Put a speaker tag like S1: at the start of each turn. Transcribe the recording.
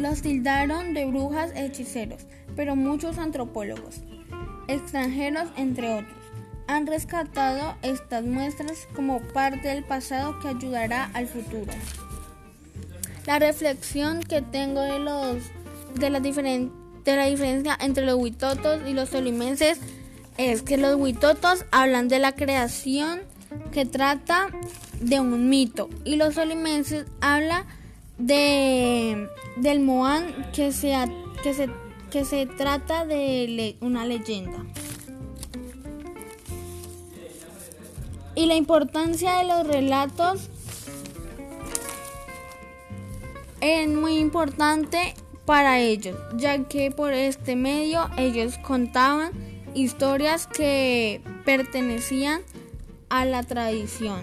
S1: Los tildaron de brujas hechiceros, pero muchos antropólogos, extranjeros entre otros, han rescatado estas muestras como parte del pasado que ayudará al futuro. La reflexión que tengo de los de la, de la diferencia entre los huitotos y los tolimenses es que los huitotos hablan de la creación que trata de un mito y los solimenses habla de del Moán que se, que se, que se trata de una leyenda. Y la importancia de los relatos es muy importante para ellos, ya que por este medio ellos contaban historias que pertenecían a la tradición.